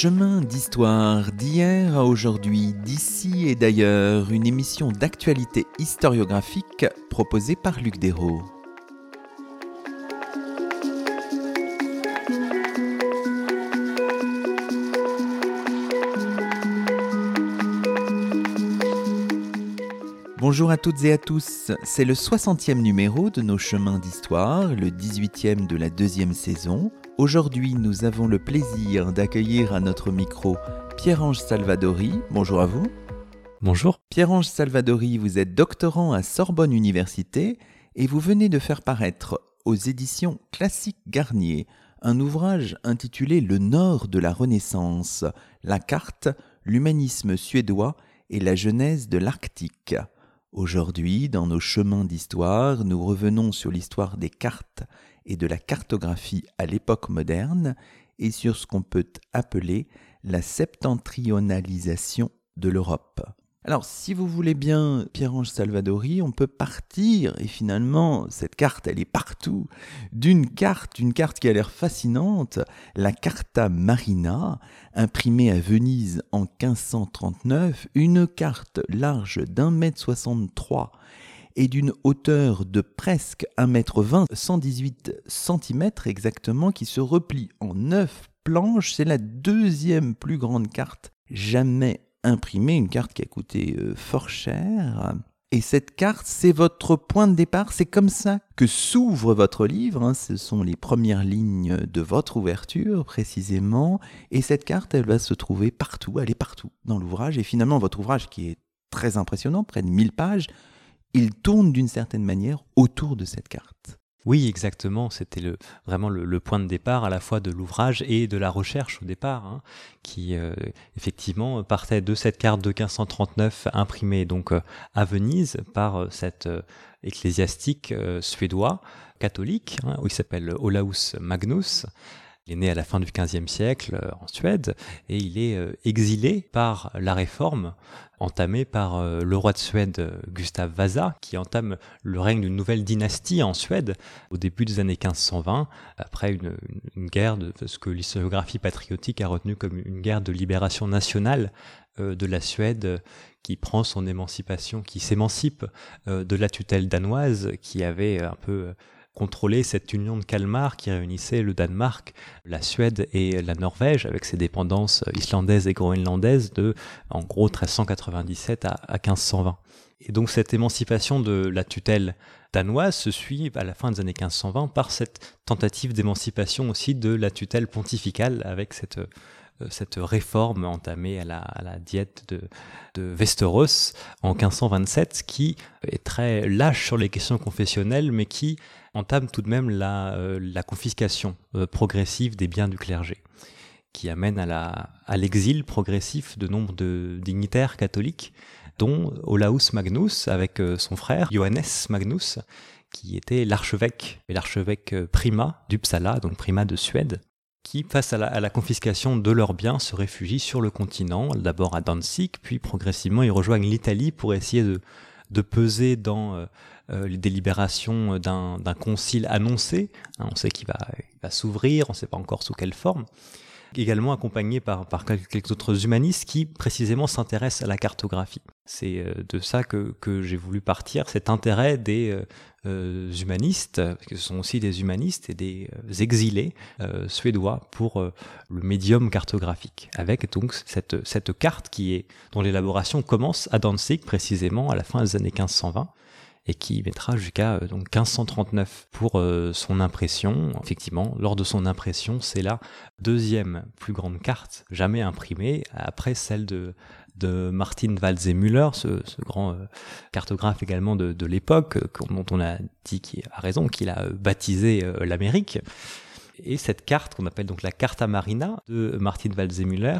Chemin d'histoire d'hier à aujourd'hui, d'ici et d'ailleurs, une émission d'actualité historiographique proposée par Luc Dérault. Bonjour à toutes et à tous, c'est le 60e numéro de nos chemins d'histoire, le 18e de la deuxième saison. Aujourd'hui, nous avons le plaisir d'accueillir à notre micro Pierre-Ange Salvadori. Bonjour à vous. Bonjour. Pierre-Ange Salvadori, vous êtes doctorant à Sorbonne Université et vous venez de faire paraître aux éditions Classique Garnier un ouvrage intitulé Le Nord de la Renaissance, la carte, l'humanisme suédois et la genèse de l'Arctique. Aujourd'hui, dans nos chemins d'histoire, nous revenons sur l'histoire des cartes et de la cartographie à l'époque moderne et sur ce qu'on peut appeler la septentrionalisation de l'Europe. Alors, si vous voulez bien, Pierre-Ange Salvadori, on peut partir, et finalement, cette carte, elle est partout, d'une carte, une carte qui a l'air fascinante, la Carta Marina, imprimée à Venise en 1539, une carte large d'un mètre 63 et d'une hauteur de presque 1m20, 118 cm exactement, qui se replie en 9 planches. C'est la deuxième plus grande carte jamais imprimée, une carte qui a coûté euh, fort cher. Et cette carte, c'est votre point de départ, c'est comme ça que s'ouvre votre livre, hein. ce sont les premières lignes de votre ouverture précisément, et cette carte, elle va se trouver partout, elle est partout dans l'ouvrage, et finalement votre ouvrage qui est très impressionnant, près de 1000 pages, il tourne d'une certaine manière autour de cette carte. Oui, exactement. C'était vraiment le, point de départ à la fois de l'ouvrage et de la recherche au départ, hein, qui euh, effectivement partait de cette carte de 1539 imprimée donc euh, à Venise par euh, cet ecclésiastique suédois catholique, hein, il s'appelle Olaus Magnus. Il est né à la fin du XVe siècle en Suède et il est exilé par la Réforme entamé par euh, le roi de Suède Gustav Vasa, qui entame le règne d'une nouvelle dynastie en Suède au début des années 1520, après une, guerre de ce que l'historiographie patriotique a retenu comme une guerre de libération nationale euh, de la Suède qui prend son émancipation, qui s'émancipe euh, de la tutelle danoise qui avait un peu contrôler cette union de Kalmar qui réunissait le Danemark, la Suède et la Norvège avec ses dépendances islandaises et groenlandaises de en gros 1397 à, 1520. Et donc cette émancipation de la tutelle danoise se suit à la fin des années 1520 par cette tentative d'émancipation aussi de la tutelle pontificale avec cette cette réforme entamée à la, diète de, de Westeros en 1527, qui est très lâche sur les questions confessionnelles, mais qui entame tout de même la, euh, confiscation euh, progressive des biens du clergé, qui amène à l'exil progressif de nombre de dignitaires catholiques, dont Olaus Magnus avec son frère Johannes Magnus, qui était l'archevêque, et l'archevêque Prima d'Uppsala, donc Prima de Suède, qui, face à la, confiscation de leurs biens, se réfugient sur le continent, d'abord à Danzig, puis progressivement ils rejoignent l'Italie pour essayer de, peser dans euh, euh, les délibérations d'un concile annoncé. Hein, on sait qu'il va s'ouvrir, on ne sait pas encore sous quelle forme également accompagné par, quelques autres humanistes qui précisément s'intéressent à la cartographie. C'est euh, de ça que, que j'ai voulu partir, cet intérêt des euh, euh, humanistes, parce que ce sont aussi des humanistes et des exilés suédois pour le médium cartographique, avec donc cette, cette carte qui est, dont l'élaboration commence à Danzig précisément à la fin des années 1520 et qui mettra jusqu'à euh, donc 1539 pour euh, son impression. Effectivement, lors de son impression, c'est la deuxième plus grande carte jamais imprimée après celle de de Martin Walser-Müller, ce, grand euh, cartographe également de, de l'époque, dont on a dit qu'il a raison, qu'il a baptisé l'Amérique. Et cette carte qu'on appelle donc la Carta Marina de Martin Walser-Müller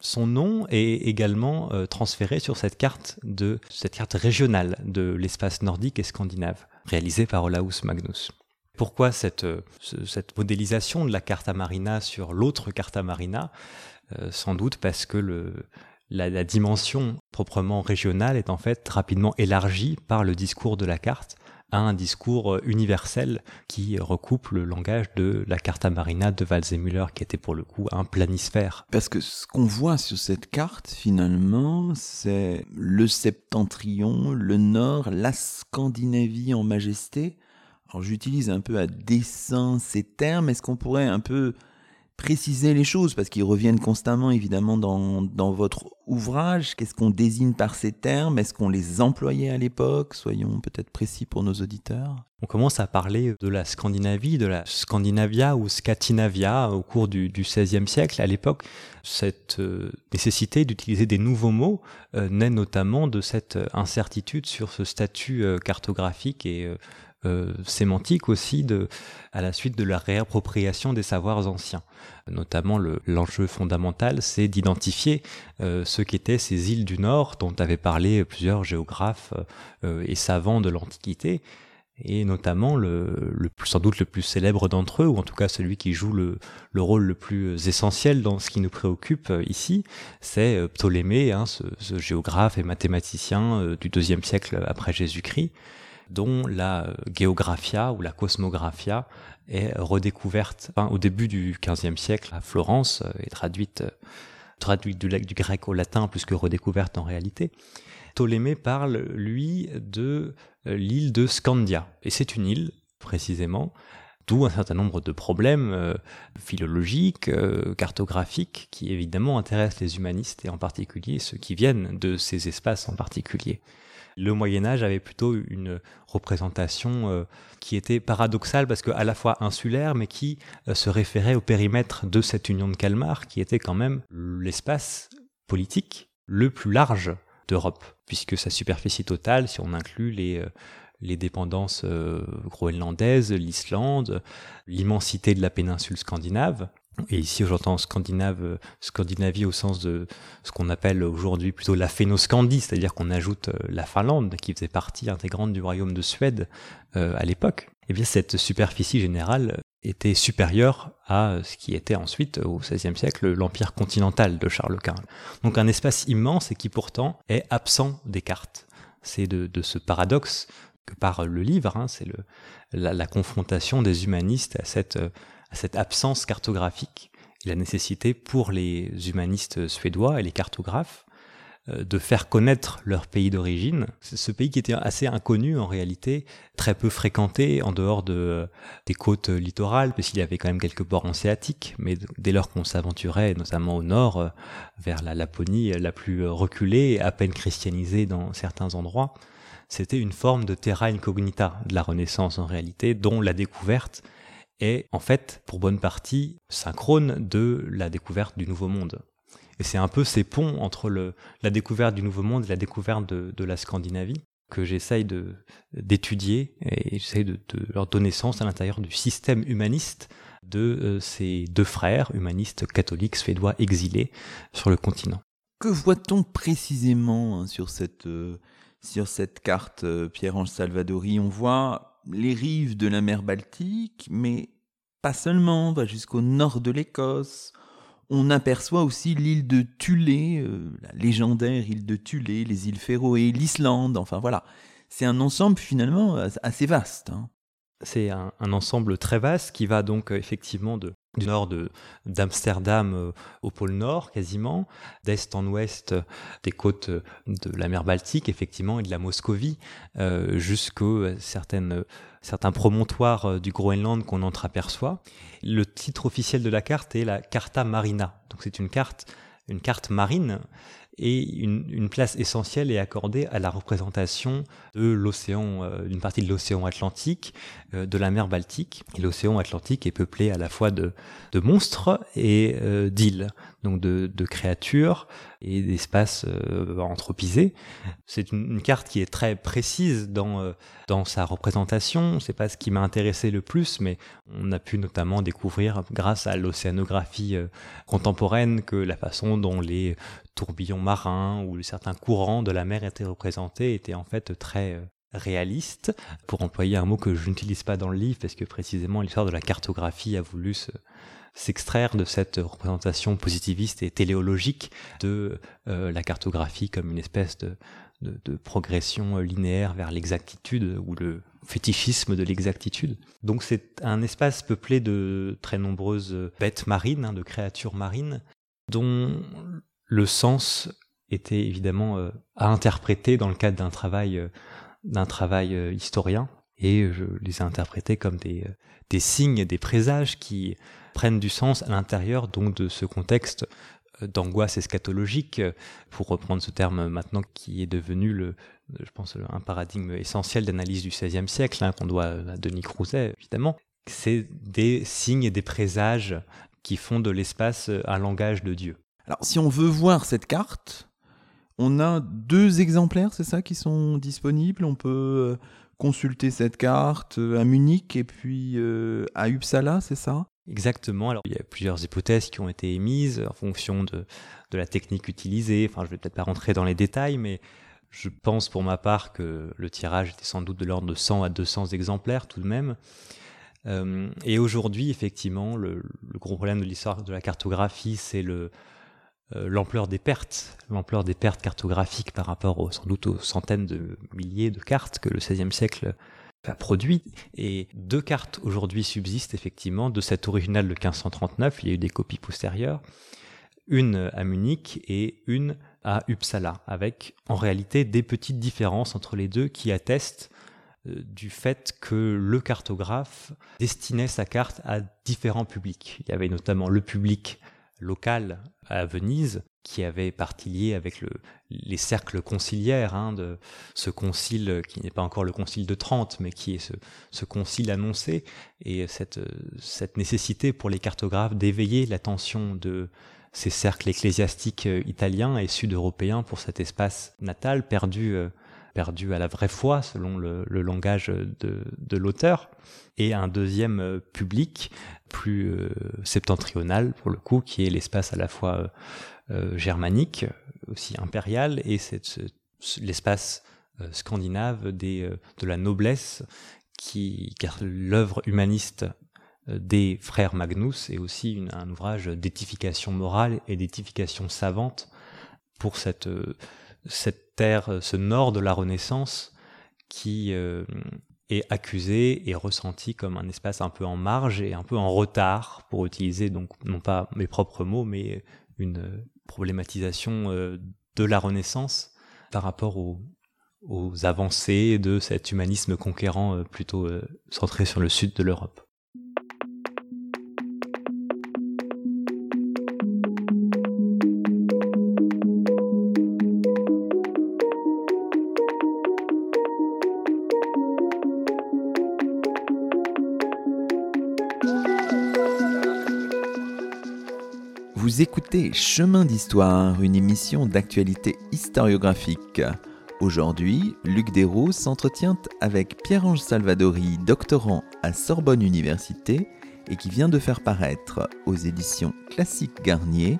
son nom est également euh, transféré sur cette carte de cette carte régionale de l'espace nordique et scandinave, réalisée par Olaus Magnus. Pourquoi cette, euh, modélisation de la Carta Marina sur l'autre Carta Marina? Euh, Sans doute parce que la, dimension proprement régionale est en fait rapidement élargie par le discours de la carte à un discours universel qui recoupe le langage de la Carta Marina de Walsemüller, qui était pour le coup un planisphère. Parce que ce qu'on voit sur cette carte, finalement, c'est le septentrion, le nord, la Scandinavie en majesté. Alors j'utilise un peu à dessein ces termes. Est-ce qu'on pourrait un peu préciser les choses parce qu'ils reviennent constamment évidemment dans, dans votre ouvrage. Qu'est-ce qu'on désigne par ces termes? Est-ce qu'on les employait à l'époque? Soyons peut-être précis pour nos auditeurs. On commence à parler de la Scandinavie, de la Scandinavia ou Scatinavia au cours du, XVIe siècle. À l'époque, cette euh, nécessité d'utiliser des nouveaux mots euh, naît notamment de cette incertitude sur ce statut euh, cartographique et euh, sémantique aussi de, à la suite de la réappropriation des savoirs anciens. Notamment, l'enjeu fondamental, c'est d'identifier euh, ce qu'étaient ces îles du Nord dont avaient parlé plusieurs géographes euh, et savants de l'Antiquité et notamment le, le, sans doute le plus célèbre d'entre eux, ou en tout cas celui qui joue le, le, rôle le plus essentiel dans ce qui nous préoccupe ici, c'est Ptolémée, hein, ce, ce, géographe et mathématicien du deuxième siècle après Jésus-Christ, dont la géographia ou la cosmographia est redécouverte au début du XVe siècle à Florence euh, et traduite, euh, traduite du, grec au latin plus que redécouverte en réalité. Ptolémée parle, lui, de euh, l'île de Scandia. Et c'est une île, précisément, d'où un certain nombre de problèmes philologiques, cartographiques, qui évidemment intéressent les humanistes et en particulier ceux qui viennent de ces espaces en particulier le Moyen Âge avait plutôt une représentation euh, qui était paradoxale parce qu'à la fois insulaire, mais qui euh, se référait au périmètre de cette union de Calmar, qui était quand même l'espace politique le plus large d'Europe, puisque sa superficie totale, si on inclut les, euh, les dépendances groenlandaises, l'Islande, l'immensité de la péninsule scandinave, et ici, j'entends Scandinave, Scandinavie au sens de ce qu'on appelle aujourd'hui plutôt la Phénoscandie, c'est-à-dire qu'on ajoute euh, la Finlande, qui faisait partie intégrante du royaume de Suède euh, à l'époque. Eh bien, cette superficie générale était supérieure à ce qui était ensuite, au XVIe siècle, l'empire continental de Charles Quint. Donc un espace immense et qui pourtant est absent des cartes. C'est de, ce paradoxe que par le livre, hein, c'est la, confrontation des humanistes à cette à cette absence cartographique et la nécessité pour les humanistes suédois et les cartographes euh, de faire connaître leur pays d'origine. Ce pays qui était assez inconnu en réalité, très peu fréquenté en dehors de, des côtes littorales, puisqu'il y avait quand même quelques ports hanséatiques, mais dès lors qu'on s'aventurait, notamment au nord, euh, vers la Laponie la plus reculée, à peine christianisée dans certains endroits, c'était une forme de terra incognita de la Renaissance en réalité, dont la découverte est en fait, pour bonne partie, synchrone de la découverte du Nouveau Monde. Et c'est un peu ces ponts entre le, la découverte du Nouveau Monde et la découverte de, de la Scandinavie que j'essaye d'étudier et j'essaye de, de, leur donner sens à l'intérieur du système humaniste de euh, ces deux frères humanistes catholiques suédois exilés sur le continent. Que voit-on précisément hein, sur cette, euh, sur cette carte, euh, Pierre-Ange Salvadori? On voit les rives de la mer Baltique, mais pas seulement, on va jusqu'au nord de l'Écosse. On aperçoit aussi l'île de Thulé, euh, la légendaire île de Thulé, les îles Féroé, l'Islande, enfin voilà. C'est un ensemble finalement assez vaste. Hein. C'est un, ensemble très vaste qui va donc euh, effectivement de, du nord d'Amsterdam euh, au pôle nord quasiment, d'est en ouest des côtes de la mer Baltique effectivement et de la Moscovie euh, jusqu'aux certains promontoires euh, du Groenland qu'on entreaperçoit. Le titre officiel de la carte est la Carta Marina. Donc c'est une carte une carte marine et une, place essentielle est accordée à la représentation de l'océan, euh, d'une partie de l'océan Atlantique, euh, de la mer Baltique. L'océan Atlantique est peuplé à la fois de, de monstres et euh, d'îles, donc de, de, créatures et d'espaces anthropisés. C'est une, carte qui est très précise dans, dans sa représentation. C'est pas ce qui m'a intéressé le plus, mais on a pu notamment découvrir, grâce à l'océanographie contemporaine, que la façon dont les tourbillons marins ou certains courants de la mer étaient représentés étaient en fait très euh, réalistes, pour employer un mot que je n'utilise pas dans le livre, parce que précisément l'histoire de la cartographie a voulu s'extraire de cette représentation positiviste et téléologique de euh, la cartographie comme une espèce de, progression linéaire vers l'exactitude ou le, fétichisme de l'exactitude. Donc c'est un espace peuplé de très nombreuses bêtes marines, hein, de créatures marines, dont le sens était évidemment euh, à interpréter dans le cadre d'un travail, d'un travail euh, historien. Et je les ai interprétés comme des, des signes, des présages qui prennent du sens à l'intérieur donc de ce contexte d'angoisse eschatologique, pour reprendre ce terme maintenant qui est devenu le, je pense, un paradigme essentiel d'analyse du XVIe siècle, hein, qu'on doit à Denis Crouzet, évidemment. C'est des signes et des présages qui font de l'espace un langage de Dieu. Alors, si on veut voir cette carte, on a deux exemplaires, c'est ça, qui sont disponibles. On peut euh, consulter cette carte euh, à Munich et puis euh, à Uppsala, c'est ça? Exactement. Alors, il y a plusieurs hypothèses qui ont été émises en fonction de, de la technique utilisée. Enfin, je vais peut-être pas rentrer dans les détails, mais je pense pour ma part que le tirage était sans doute de l'ordre de 100 à 200 exemplaires tout de même. et aujourd'hui, effectivement, le, le, gros problème de l'histoire de la cartographie, c'est le, l'ampleur des pertes, l'ampleur des pertes cartographiques par rapport sans doute aux centaines de milliers de cartes que le XVIe siècle a produit. Et deux cartes aujourd'hui subsistent effectivement de cette originale de 1539. Il y a eu des copies postérieures, une à Munich et une à Uppsala, avec en réalité des petites différences entre les deux qui attestent euh, du fait que le cartographe destinait sa carte à différents publics. Il y avait notamment le public local à Venise, qui avait partie liée avec le, les cercles conciliaires hein, de ce concile qui n'est pas encore le concile de Trente, mais qui est ce, concile annoncé, et cette, nécessité pour les cartographes d'éveiller l'attention de ces cercles ecclésiastiques italiens et sud-européens pour cet espace natal perdu euh, perdu à la vraie foi, selon le, langage de, l'auteur, et un deuxième euh, public plus euh, septentrional, pour le coup, qui est l'espace à la fois euh, germanique, aussi impérial, et c'est l'espace scandinave de la noblesse, qui, car l'œuvre humaniste des frères Magnus est aussi un ouvrage d'éthification morale et d'éthification savante pour cette, cette terre, ce nord de la Renaissance qui euh, est accusé et ressenti comme un espace un peu en marge et un peu en retard, pour utiliser donc non pas mes propres mots, mais une problématisation euh, de la Renaissance par rapport aux, avancées de cet humanisme conquérant euh, plutôt centré sur le sud de l'Europe. Écoutez Chemin d'Histoire, une émission d'actualité historiographique. Aujourd'hui, Luc Desroux s'entretient avec Pierre-Ange Salvadori, doctorant à Sorbonne Université et qui vient de faire paraître aux éditions Classique Garnier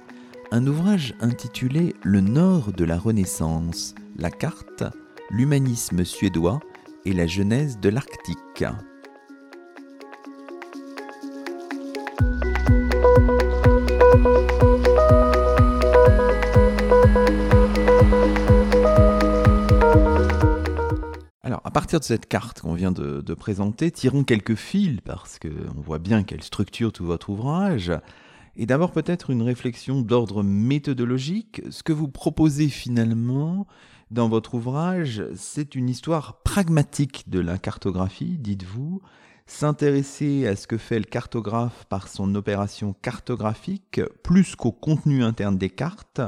un ouvrage intitulé Le Nord de la Renaissance, la carte, l'humanisme suédois et la genèse de l'Arctique. Partir de cette carte qu'on vient de, présenter, tirons quelques fils parce qu'on voit bien quelle structure tout votre ouvrage. Et d'abord peut-être une réflexion d'ordre méthodologique. Ce que vous proposez finalement dans votre ouvrage, c'est une histoire pragmatique de la cartographie, dites-vous, s'intéresser à ce que fait le cartographe par son opération cartographique, plus qu'au contenu interne des cartes,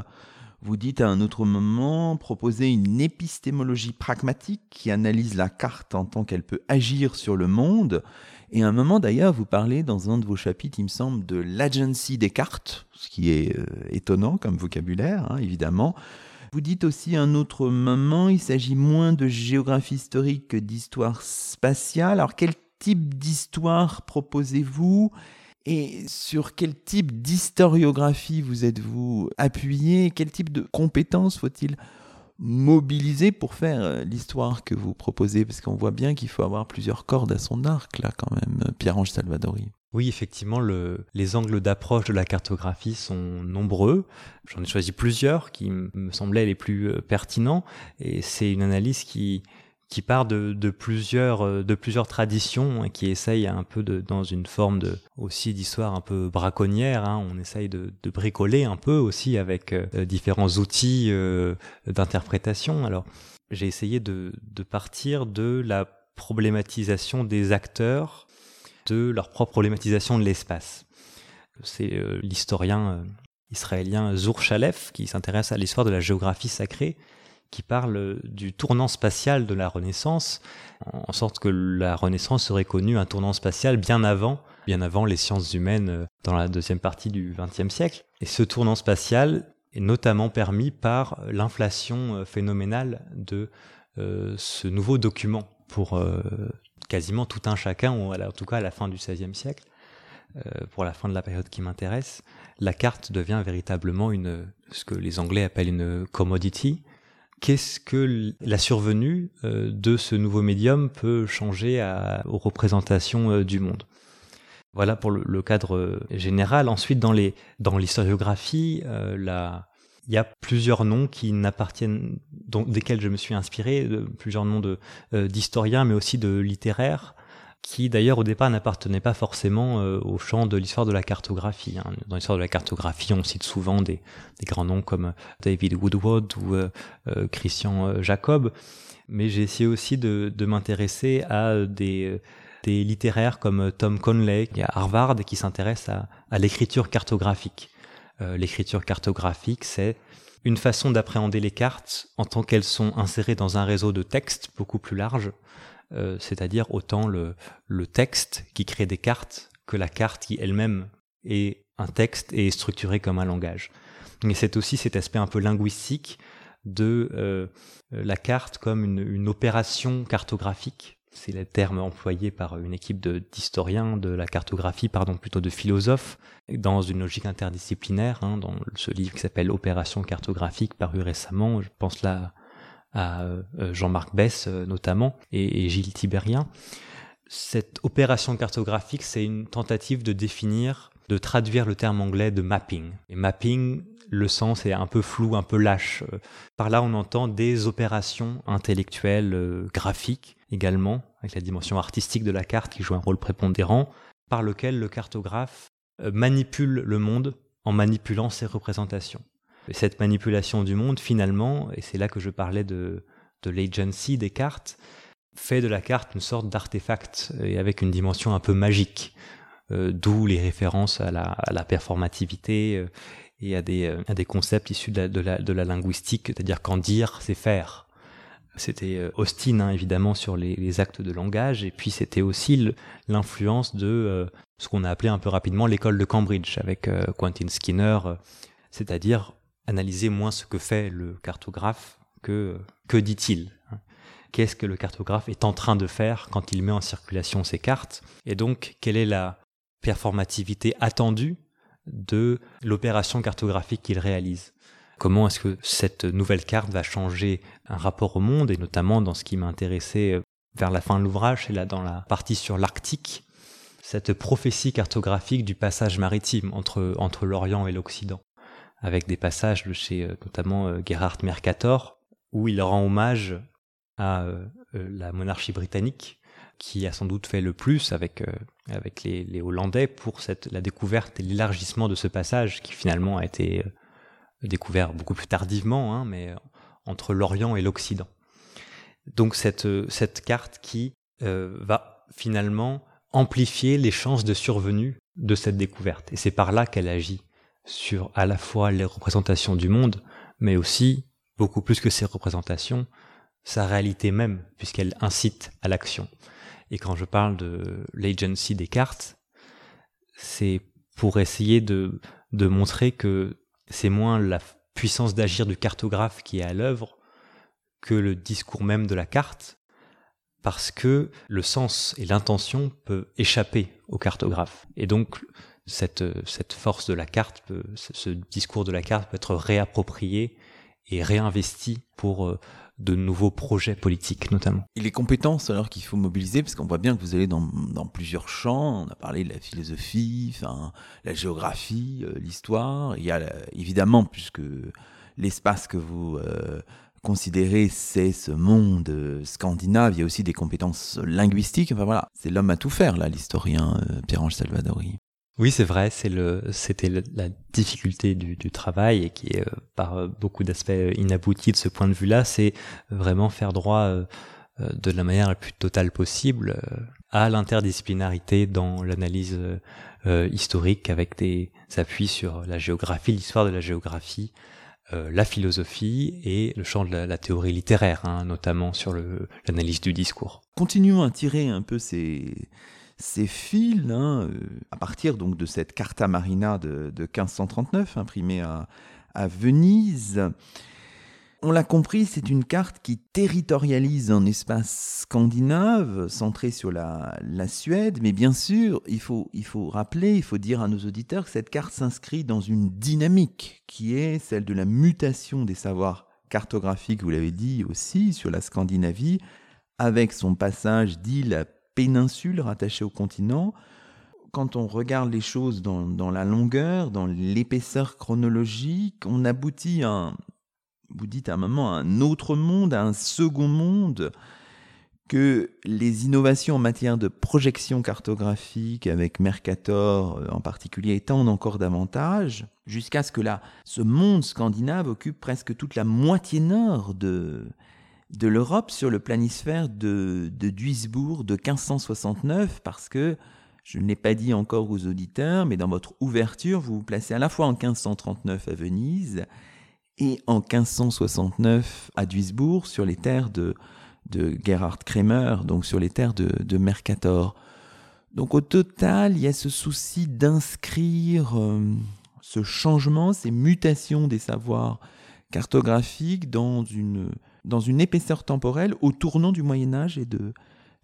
vous dites à un autre moment proposer une épistémologie pragmatique qui analyse la carte en tant qu'elle peut agir sur le monde. Et à un moment d'ailleurs, vous parlez dans un de vos chapitres, il me semble, de l'agency des cartes, ce qui est euh, étonnant comme vocabulaire, hein, évidemment. Vous dites aussi à un autre moment, il s'agit moins de géographie historique que d'histoire spatiale. Alors quel type d'histoire proposez-vous et sur quel type d'historiographie vous êtes-vous appuyé Quel type de compétences faut-il mobiliser pour faire euh, l'histoire que vous proposez? Parce qu'on voit bien qu'il faut avoir plusieurs cordes à son arc, là, quand même, euh, Pierre-Ange Salvadori. Oui, effectivement, le, les angles d'approche de la cartographie sont nombreux. J'en ai choisi plusieurs qui me semblaient les plus euh, pertinents. Et c'est une analyse qui, qui part de, plusieurs euh, de plusieurs traditions et qui essaye un peu dans une forme de aussi d'histoire un peu braconnière hein, on essaye de, bricoler un peu aussi avec euh, différents outils euh, d'interprétation. Alors j'ai essayé de, partir de la problématisation des acteurs de leur propre problématisation de l'espace. C'est l'historien israélien Zur Chalef qui s'intéresse à l'histoire de la géographie sacrée qui parle du tournant spatial de la Renaissance, en sorte que la Renaissance serait connue un tournant spatial bien avant, bien avant les sciences humaines euh, dans la deuxième partie du XXe siècle. Et ce tournant spatial est notamment permis par l'inflation euh, phénoménale de euh, ce nouveau document pour quasiment tout un chacun, ou en tout cas à la fin du XVIe siècle, pour la fin de la période qui m'intéresse, la carte devient véritablement une, ce que les Anglais appellent une commodity, qu'est-ce que la survenue euh, de ce nouveau médium peut changer aux représentations euh, du monde? Voilà pour le, cadre euh, général. Ensuite, dans l'historiographie, il y a plusieurs noms qui n'appartiennent, desquels je me suis inspiré, plusieurs noms d'historiens, mais aussi de littéraires, qui d'ailleurs au départ n'appartenait pas forcément euh, au champ de l'histoire de la cartographie. Hein. Dans l'histoire de la cartographie, on cite souvent des, grands noms comme David Woodward ou euh, euh, Christian Jacob, mais j'ai essayé aussi de, m'intéresser à des, littéraires comme Tom Conley qui est à Harvard qui s'intéresse à l'écriture cartographique. l'écriture cartographique, c'est une façon d'appréhender les cartes en tant qu'elles sont insérées dans un réseau de textes beaucoup plus large, euh, c'est-à-dire autant le, le texte qui crée des cartes que la carte qui elle-même est un texte et est structurée comme un langage. Mais c'est aussi cet aspect un peu linguistique de euh, la carte comme une, une opération cartographique. C'est le terme employé par une équipe d'historiens de, la cartographie, pardon, plutôt de philosophes, dans une logique interdisciplinaire, hein, dans ce livre qui s'appelle Opération cartographique, paru récemment. Je pense là à euh, Jean-Marc Bess euh, notamment et, Gilles Tibérien. Cette opération cartographique, c'est une tentative de définir, de traduire le terme anglais de mapping. Et mapping, le sens est un peu flou, un peu lâche. Par là, on entend des opérations intellectuelles, euh, graphiques également, avec la dimension artistique de la carte qui joue un rôle prépondérant, par lequel le cartographe manipule le monde en manipulant ses représentations cette manipulation du monde, finalement, et c'est là que je parlais de, de l'agency des cartes, fait de la carte une sorte d'artefact et avec une dimension un peu magique, euh, d'où les références à la, à la performativité euh, et à des, euh, à des concepts issus de la, de la, linguistique, c'est-à-dire qu'en dire, c'est faire. C'était Austin, hein, évidemment, sur les, les, actes de langage, et puis c'était aussi l'influence de ce qu'on a appelé un peu rapidement l'école de Cambridge, avec Quentin Skinner, c'est-à-dire analyser moins ce que fait le cartographe que que dit-il. Hein. Qu'est-ce que le cartographe est en train de faire quand il met en circulation ses cartes? Et donc, quelle est la performativité attendue de l'opération cartographique qu'il réalise? Comment est-ce que cette nouvelle carte va changer un rapport au monde, et notamment dans ce qui m'intéressait euh, vers la fin de l'ouvrage, c'est là dans la partie sur l'Arctique, cette prophétie cartographique du passage maritime entre, entre l'Orient et l'Occident avec des passages de chez euh, notamment euh, Gerhard Mercator, où il rend hommage à euh, la monarchie britannique, qui a sans doute fait le plus avec, avec les, les, Hollandais pour cette, la découverte et l'élargissement de ce passage, qui finalement a été découvert beaucoup plus tardivement, hein, mais entre l'Orient et l'Occident. Donc cette, cette carte qui va finalement amplifier les chances de survenue de cette découverte. Et c'est par là qu'elle agit sur à la fois les représentations du monde, mais aussi, beaucoup plus que ces représentations, sa réalité même, puisqu'elle incite à l'action. Et quand je parle de l'agency des cartes, c'est pour essayer de, de montrer que c'est moins la puissance d'agir du cartographe qui est à l'œuvre que le discours même de la carte, parce que le sens et l'intention peuvent échapper au cartographe. Et donc, cette, cette force de la carte, ce discours de la carte peut être réapproprié et réinvesti pour euh, de nouveaux projets politiques notamment. Et les compétences alors qu'il faut mobiliser, parce qu'on voit bien que vous allez dans, plusieurs champs, on a parlé de la philosophie, la géographie, euh, l'histoire, il y a évidemment, puisque l'espace que vous, euh, considérer c'est ce monde scandinave. Il y a aussi des compétences linguistiques. Enfin voilà, c'est l'homme à tout faire là, l'historien Pierre-Ange Salvadori. Oui, c'est vrai, c'est le, c'était la difficulté du, travail et qui est par beaucoup d'aspects inabouti de ce point de vue-là, c'est vraiment faire droit de la manière la plus totale possible à l'interdisciplinarité dans l'analyse euh, historique avec des appuis sur la géographie, l'histoire de la géographie, euh, la philosophie et le champ de la, théorie littéraire, hein, notamment sur l'analyse du discours. Continuons à tirer un peu ces, ces fils hein, euh, à partir donc de cette Carta Marina de, de 1539 imprimée à, à Venise. On l'a compris, c'est une carte qui territorialise un espace scandinave centré sur la, Suède, mais bien sûr, il faut, il faut rappeler, il faut dire à nos auditeurs que cette carte s'inscrit dans une dynamique qui est celle de la mutation des savoirs cartographiques, vous l'avez dit aussi, sur la Scandinavie, avec son passage d'île à péninsule rattachée au continent. Quand on regarde les choses dans, la longueur, dans l'épaisseur chronologique, on aboutit à un, vous dites à un moment, un autre monde, un second monde, que les innovations en matière de projection cartographique avec Mercator euh, en particulier étendent encore davantage, jusqu'à ce que là, ce monde scandinave occupe presque toute la moitié nord de, de l'Europe sur le planisphère de, de Duisbourg de 1569, parce que, je ne l'ai pas dit encore aux auditeurs, mais dans votre ouverture, vous vous placez à la fois en 1539 à Venise et en 1569 à Duisbourg sur les terres de, de Gerhard Kremer, donc sur les terres de, Mercator. Donc au total, il y a ce souci d'inscrire euh, ce changement, ces mutations des savoirs cartographiques dans une, dans une épaisseur temporelle au tournant du Moyen Âge et de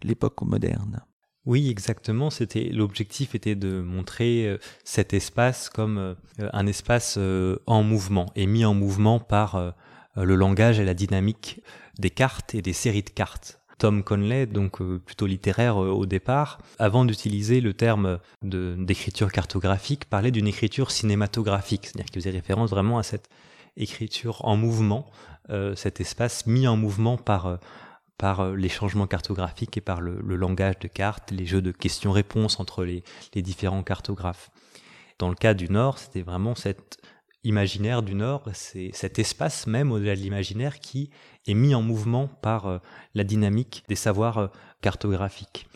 l'époque moderne. Oui, exactement. L'objectif était de montrer euh, cet espace comme euh, un espace euh, en mouvement et mis en mouvement par le langage et la dynamique des cartes et des séries de cartes. Tom Conley, donc plutôt littéraire au départ, avant d'utiliser le terme d'écriture cartographique, parlait d'une écriture cinématographique, c'est-à-dire qu'il faisait référence vraiment à cette écriture en mouvement, cet espace mis en mouvement par par euh, les changements cartographiques et par le, langage de cartes, les jeux de questions-réponses entre les, différents cartographes. Dans le cas du Nord, c'était vraiment cet imaginaire du Nord, c'est cet espace même au-delà de l'imaginaire qui est mis en mouvement par euh, la dynamique des savoirs euh, cartographiques,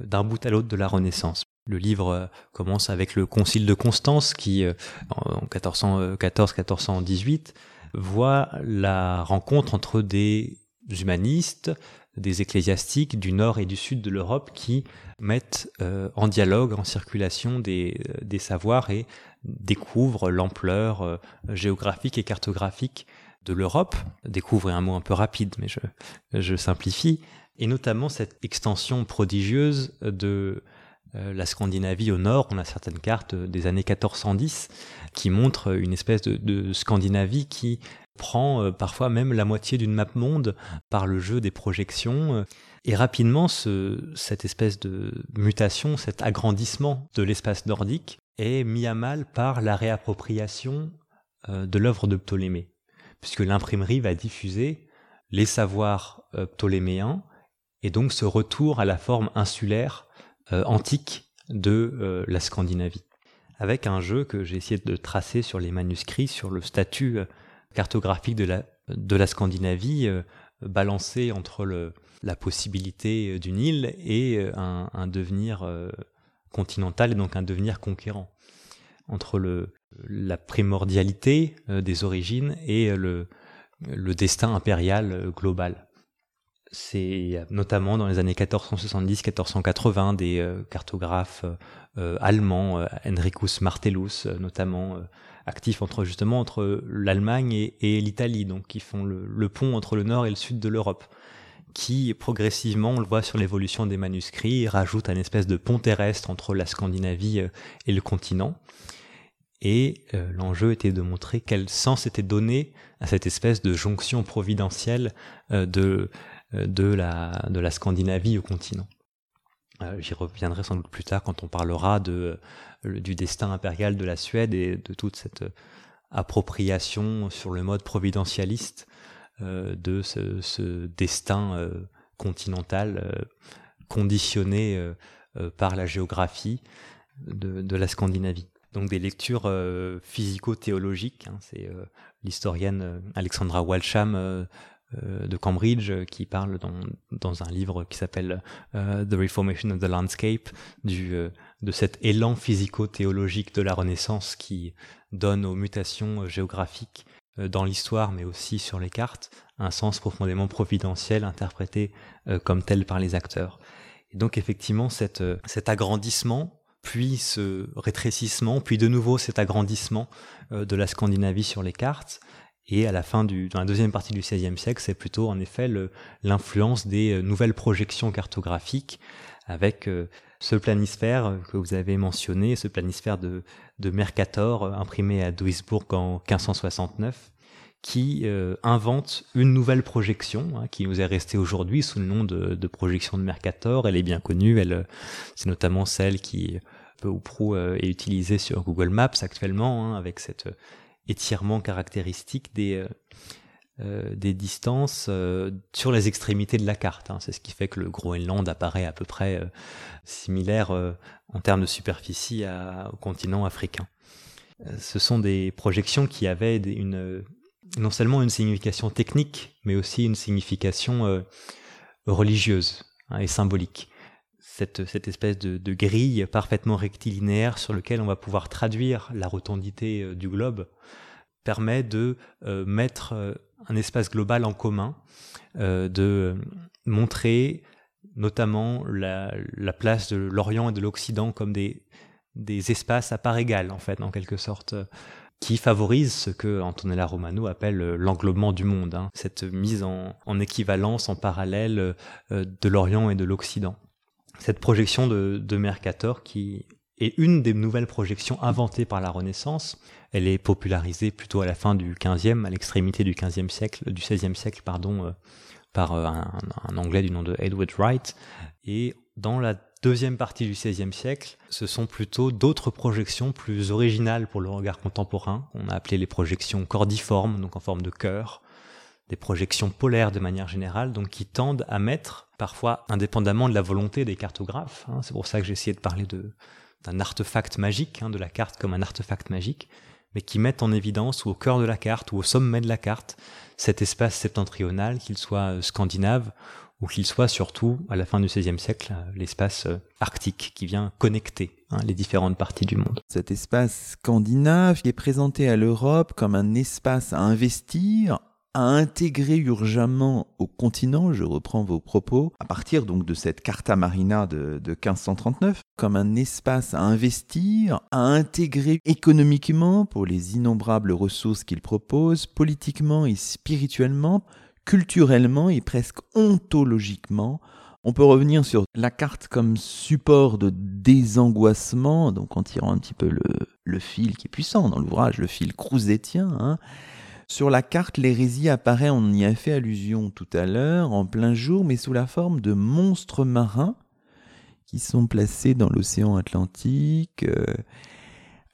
d'un bout à l'autre de la Renaissance. Le livre commence avec le Concile de Constance qui, en 1414-1418, voit la rencontre entre des humanistes, des ecclésiastiques du nord et du sud de l'Europe qui mettent euh, en dialogue, en circulation des, euh, savoirs et découvrent l'ampleur euh, géographique et cartographique de l'Europe. Découvre un mot un peu rapide, mais je, je simplifie. Et notamment cette extension prodigieuse de la Scandinavie au nord. On a certaines cartes des années 1410 qui montrent une espèce de, Scandinavie qui prend euh, parfois même la moitié d'une map monde par le jeu des projections. Euh, et rapidement, cette espèce de mutation, cet agrandissement de l'espace nordique est mis à mal par la réappropriation euh, de l'œuvre de Ptolémée, puisque l'imprimerie va diffuser les savoirs ptoléméens et donc ce retour à la forme insulaire antique de la Scandinavie. Avec un jeu que j'ai essayé de tracer sur les manuscrits, sur le statut cartographique de la, Scandinavie euh, balancée entre la possibilité d'une île et euh, un, devenir euh, continental et donc un devenir conquérant. Entre la primordialité des origines et le, le destin impérial global. C'est notamment dans les années 1470-1480 des cartographes allemands, Henricus Martellus notamment, actifs entre justement entre l'Allemagne et, l'Italie, donc qui font le, pont entre le nord et le sud de l'Europe, qui progressivement, on le voit sur l'évolution des manuscrits, rajoute un espèce de pont terrestre entre la Scandinavie euh, et le continent. Et euh, l'enjeu était de montrer quel sens était donné à cette espèce de jonction providentielle euh, de, de, la, de la Scandinavie au continent. J'y reviendrai sans doute plus tard quand on parlera de du destin impérial de la Suède et de toute cette euh, appropriation sur le mode providentialiste de ce, destin continental conditionné par la géographie de, la Scandinavie. Donc des lectures physico-théologiques. Hein, c'est l'historienne Alexandra Walsham euh, de Cambridge euh, qui parle dans, dans un livre qui s'appelle euh, The Reformation of the Landscape du, de cet élan physico-théologique de la Renaissance qui donne aux mutations géographiques dans l'histoire mais aussi sur les cartes un sens profondément providentiel interprété comme tel par les acteurs. Et donc effectivement cette, cet agrandissement puis ce rétrécissement, puis de nouveau cet agrandissement de la Scandinavie sur les cartes, et à la fin du, dans la deuxième partie du XVIe siècle, c'est plutôt en effet l'influence des euh, nouvelles projections cartographiques avec euh, ce planisphère que vous avez mentionné, ce planisphère de, Mercator euh, imprimé à Duisburg en 1569 qui invente une nouvelle projection hein, qui nous est restée aujourd'hui sous le nom de, de, projection de Mercator. Elle est bien connue, elle, c'est notamment celle qui peu ou prou est utilisée sur Google Maps actuellement, hein, avec cette étirement caractéristique des, euh, euh, des distances euh, sur les extrémités de la carte. Hein. C'est ce qui fait que le Groenland apparaît à peu près similaire en termes de superficie au continent africain. Ce sont des projections qui avaient non seulement une signification technique, mais aussi une signification religieuse hein, et symbolique. Cette, espèce de, grille parfaitement rectilinéaire sur lequel on va pouvoir traduire la rotondité du globe permet de euh, mettre euh, un espace global en commun, euh, de montrer notamment la, place de l'Orient et de l'Occident comme des, espaces à part égale, en fait, en quelque sorte, qui favorisent ce que Antonella Romano appelle l'englobement du monde, hein, cette mise en, équivalence, en parallèle de l'Orient et de l'Occident. Cette projection de, Mercator qui est une des nouvelles projections inventées par la Renaissance, elle est popularisée plutôt à la fin du 15e, à l'extrémité du 15e siècle, du 16e siècle, pardon, euh, par euh, un, anglais du nom de Edward Wright. Et dans la deuxième partie du 16e siècle, ce sont plutôt d'autres projections plus originales pour le regard contemporain. On a appelé les projections cordiformes, donc en forme de cœur, des projections polaires de manière générale, donc qui tendent à mettre, parfois indépendamment de la volonté des cartographes, hein, c'est pour ça que j'ai essayé de parler d'un artefact magique, hein, de la carte comme un artefact magique, mais qui mettent en évidence ou au cœur de la carte ou au sommet de la carte cet espace septentrional, qu'il soit euh, scandinave ou qu'il soit surtout, à la fin du XVIe siècle, euh, l'espace euh, arctique qui vient connecter hein, les différentes parties du monde. Cet espace scandinave est présenté à l'Europe comme un espace à investir à intégrer urgemment au continent, je reprends vos propos, à partir donc de cette Carta Marina de, 1539, comme un espace à investir, à intégrer économiquement pour les innombrables ressources qu'il propose, politiquement et spirituellement, culturellement et presque ontologiquement. On peut revenir sur la carte comme support de désangoissement, donc en tirant un petit peu le, fil qui est puissant dans l'ouvrage, le fil crousétien, hein, sur la carte, l'hérésie apparaît, on y a fait allusion tout à l'heure, en plein jour, mais sous la forme de monstres marins qui sont placés dans l'océan Atlantique. Euh.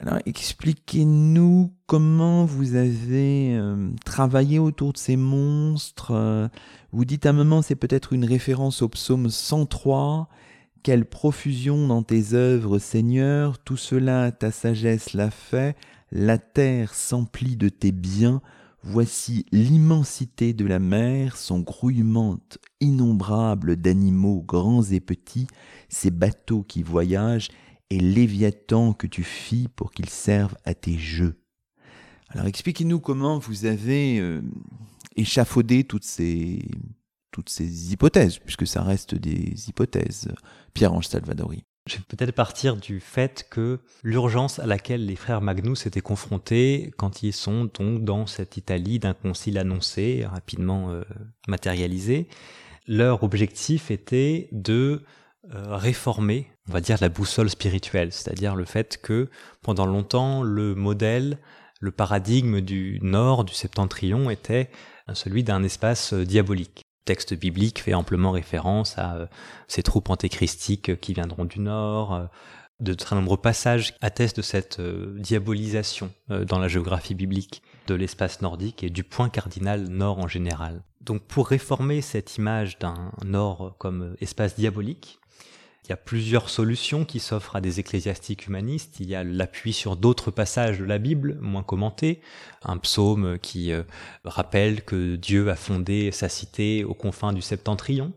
Alors expliquez-nous comment vous avez euh, travaillé autour de ces monstres. Euh. Vous dites à un moment c'est peut-être une référence au psaume 103. Quelle profusion dans tes œuvres, Seigneur, tout cela ta sagesse l'a fait, la terre s'emplit de tes biens, Voici l'immensité de la mer, son grouillement innombrable d'animaux grands et petits, ces bateaux qui voyagent, et Léviathan que tu fis pour qu'ils servent à tes jeux. Alors expliquez-nous comment vous avez euh, échafaudé toutes ces, toutes ces hypothèses, puisque ça reste des hypothèses, Pierre-Ange Salvadori. Je vais peut-être partir du fait que l'urgence à laquelle les frères Magnus étaient confrontés quand ils sont donc dans cette Italie d'un concile annoncé, rapidement euh, matérialisé, leur objectif était de euh, réformer, on va dire, la boussole spirituelle, c'est-à-dire le fait que pendant longtemps, le modèle, le paradigme du nord, du septentrion, était celui d'un espace euh, diabolique texte biblique fait amplement référence à euh, ces troupes antéchristiques qui viendront du nord, euh, De très nombreux passages attestent de cette diabolisation dans la géographie biblique de l'espace nordique et du point cardinal nord en général. Donc pour réformer cette image d'un nord comme espace diabolique, il y a plusieurs solutions qui s'offrent à des ecclésiastiques humanistes. Il y a l'appui sur d'autres passages de la Bible, moins commentés. Un psaume qui euh, rappelle que Dieu a fondé sa cité aux confins du septentrion.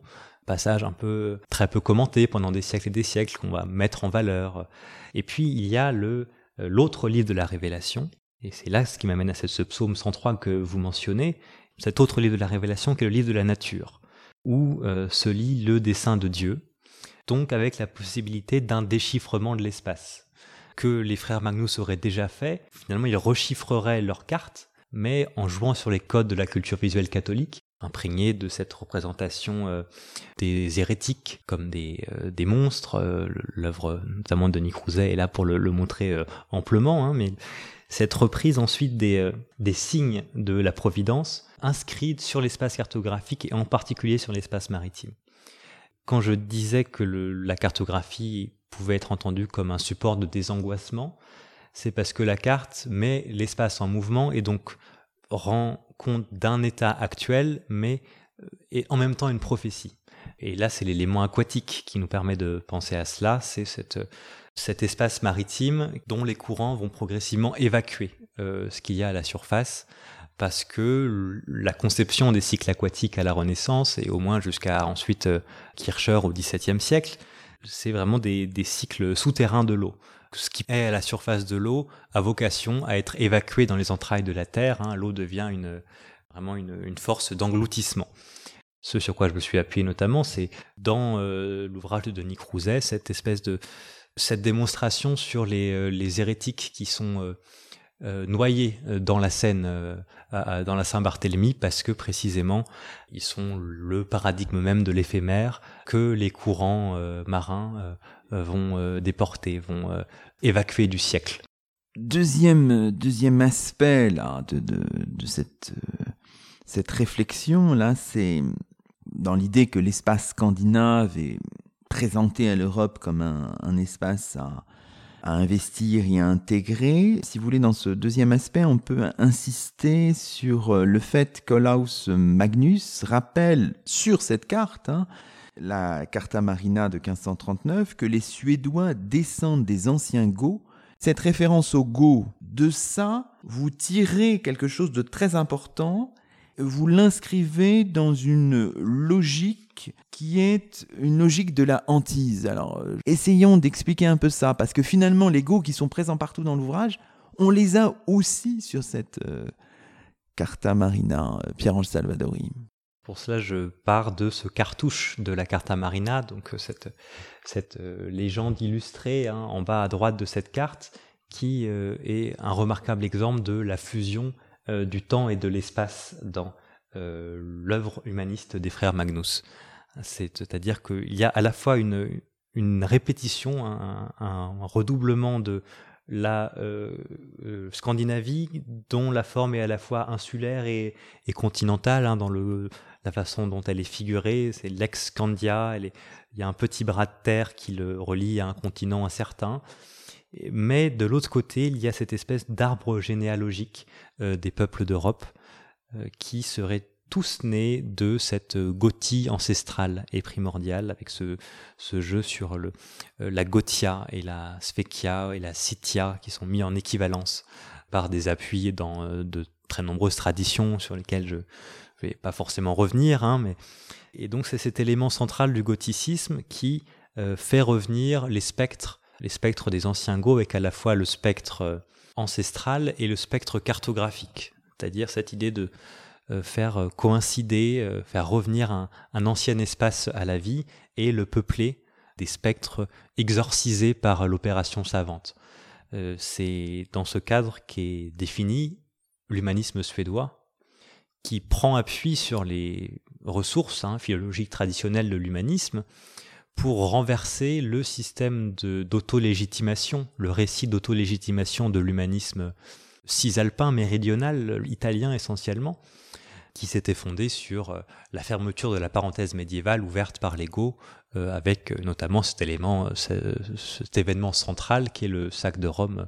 Passage un peu très peu commenté pendant des siècles et des siècles qu'on va mettre en valeur. Et puis il y a le euh, l'autre livre de la Révélation. Et c'est là ce qui m'amène à ce psaume 103 que vous mentionnez, cet autre livre de la Révélation qui est le livre de la nature, où euh, se lit le dessein de Dieu, donc avec la possibilité d'un déchiffrement de l'espace que les frères Magnus auraient déjà fait. Finalement, ils rechiffreraient leurs cartes, mais en jouant sur les codes de la culture visuelle catholique, imprégnés de cette représentation euh, des hérétiques comme des, euh, monstres. Euh, l'œuvre notamment de Denis Crouzet est là pour le, montrer amplement, hein, mais cette reprise ensuite des, des signes de la Providence inscrits sur l'espace cartographique et en particulier sur l'espace maritime. Quand je disais que la cartographie pouvait être entendue comme un support de désangoissement, c'est parce que la carte met l'espace en mouvement et donc rend compte d'un état actuel, mais est euh, en même temps une prophétie. Et là, c'est l'élément aquatique qui nous permet de penser à cela, c'est cet espace maritime dont les courants vont progressivement évacuer euh, ce qu'il y a à la surface parce que la conception des cycles aquatiques à la Renaissance, et au moins jusqu'à ensuite euh, Kircher au XVIIe siècle, c'est vraiment des, cycles souterrains de l'eau. Ce qui est à la surface de l'eau a vocation à être évacué dans les entrailles de la Terre. Hein. L'eau devient une, vraiment une, force d'engloutissement. Ce sur quoi je me suis appuyé notamment, c'est dans euh, l'ouvrage de Denis Crouzet, cette espèce de cette démonstration sur les, euh, hérétiques qui sont noyés euh, dans la Seine, euh, dans la Saint-Barthélemy, parce que précisément, ils sont le paradigme même de l'éphémère que les courants marins vont déporter, vont évacuer du siècle. Deuxième, deuxième aspect là, de, de, de cette, cette réflexion, là, c'est dans l'idée que l'espace scandinave est présenté à l'Europe comme un, un espace à, à investir et à intégrer. Si vous voulez, dans ce deuxième aspect, on peut insister sur euh, le fait qu'Olaus Magnus rappelle sur cette carte, hein, la Carta Marina de 1539, que les Suédois descendent des anciens Goths. Cette référence aux Goths, de ça, vous tirez quelque chose de très important, vous l'inscrivez dans une logique qui est une logique de la hantise. Alors, euh, essayons d'expliquer un peu ça, parce que finalement, les goûts qui sont présents partout dans l'ouvrage, on les a aussi sur cette euh, Carta Marina, euh, Pierre-Ange Salvadori. Pour cela, je pars de ce cartouche de la Carta Marina, donc cette, cette légende illustrée hein, en bas à droite de cette carte, qui est un remarquable exemple de la fusion du temps et de l'espace dans l'œuvre humaniste des frères Magnus. C'est-à-dire qu'il y a à la fois une, répétition, un, redoublement de la euh, euh, Scandinavie, dont la forme est à la fois insulaire et, continentale, hein, dans la façon dont elle est figurée. C'est l'ex-Scandia, il y a un petit bras de terre qui le relie à un continent incertain. Mais de l'autre côté, il y a cette espèce d'arbre généalogique euh, des peuples d'Europe qui serait tous nés de cette gothie ancestrale et primordiale, avec ce, jeu sur euh, la gothia et la sphèquia et la scythia qui sont mis en équivalence par des appuis dans euh, de très nombreuses traditions sur lesquelles je ne vais pas forcément revenir. Hein, mais... Et donc c'est cet élément central du gothicisme qui euh, fait revenir les spectres, les spectres des anciens Goths avec à la fois le spectre ancestral et le spectre cartographique, c'est-à-dire cette idée de euh, faire euh, coïncider, euh, faire revenir un, ancien espace à la vie et le peupler des spectres exorcisés par l'opération savante. C'est dans ce cadre qu'est défini l'humanisme suédois, qui prend appui sur les ressources hein, philologiques traditionnelles de l'humanisme pour renverser le système d'auto-légitimation, le récit d'auto-légitimation de l'humanisme cisalpin méridional, italien essentiellement, qui s'était fondé sur la fermeture de la parenthèse médiévale ouverte par les Goths, avec notamment cet élément, cet événement central qui est le sac de Rome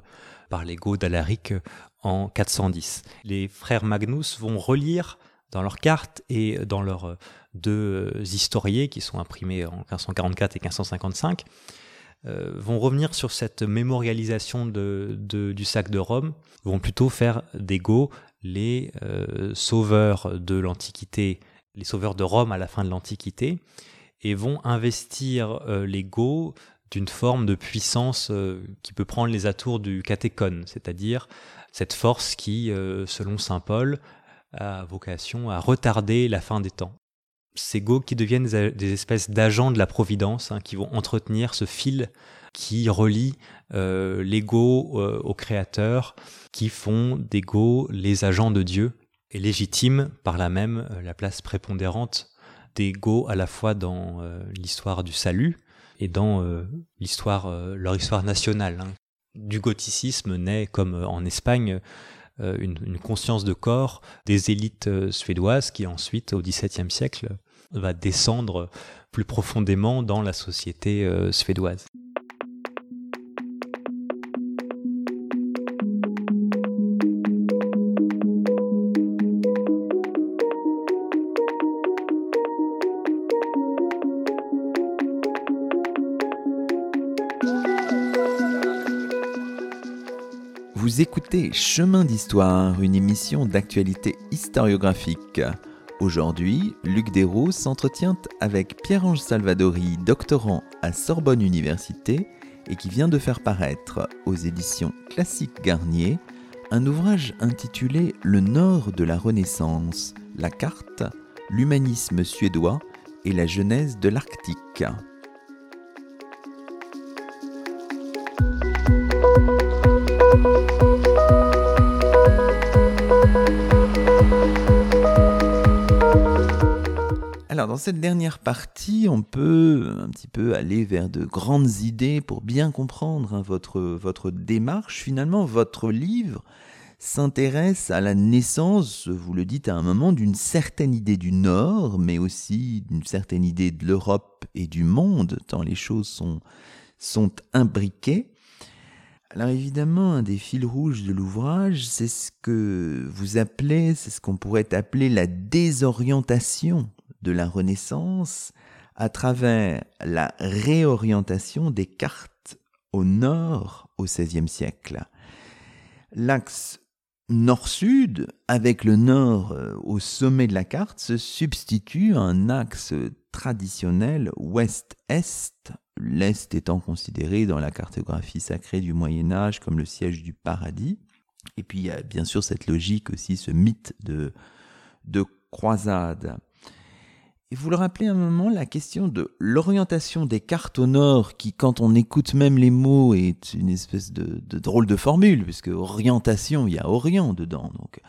par les Goths d'Alaric en 410. Les frères Magnus vont relire dans leurs cartes et dans leurs deux historiés qui sont imprimés en 1544 et 1555, euh, vont revenir sur cette mémorialisation du sac de Rome, vont plutôt faire des Goths les euh, sauveurs de l'Antiquité, les sauveurs de Rome à la fin de l'Antiquité, et vont investir euh, les Goths d'une forme de puissance qui peut prendre les atours du catéchone, c'est-à-dire cette force qui, selon Saint Paul, a vocation à retarder la fin des temps ces Goths qui deviennent des espèces d'agents de la providence, hein, qui vont entretenir ce fil qui relie euh, euh, au Créateur, qui font des Goths les agents de Dieu, et légitiment par là même euh, la place prépondérante des Goths à la fois dans l'histoire du salut et dans l'histoire, leur histoire nationale. Hein. Du gothicisme naît, comme en Espagne, une, une, conscience de corps des élites suédoises qui ensuite, au XVIIe siècle, va descendre plus profondément dans la société euh, suédoise. Vous écoutez Chemin d'Histoire, une émission d'actualité historiographique. Aujourd'hui, Luc Desros s'entretient avec Pierre-Ange Salvadori, doctorant à Sorbonne Université et qui vient de faire paraître aux éditions Classique Garnier un ouvrage intitulé Le Nord de la Renaissance, la carte, l'humanisme suédois et la genèse de l'Arctique. Dans cette dernière partie, on peut un petit peu aller vers de grandes idées pour bien comprendre hein, votre, votre démarche. Finalement, votre livre s'intéresse à la naissance, vous le dites à un moment, d'une certaine idée du Nord, mais aussi d'une certaine idée de l'Europe et du monde, tant les choses sont, sont imbriquées. Alors évidemment, un des fils rouges de l'ouvrage, c'est ce que vous appelez, c'est ce qu'on pourrait appeler la désorientation de la Renaissance à travers la réorientation des cartes au nord au XVIe siècle. L'axe nord-sud, avec le nord euh, au sommet de la carte, se substitue à un axe traditionnel ouest-est, l'est étant considéré dans la cartographie sacrée du Moyen Âge comme le siège du paradis. Et puis il y a bien sûr cette logique aussi, ce mythe de, de croisade. Et vous le rappelez un moment, la question de l'orientation des cartes au nord, qui quand on écoute même les mots est une espèce de, drôle de formule, puisque orientation, il y a Orient dedans. Donc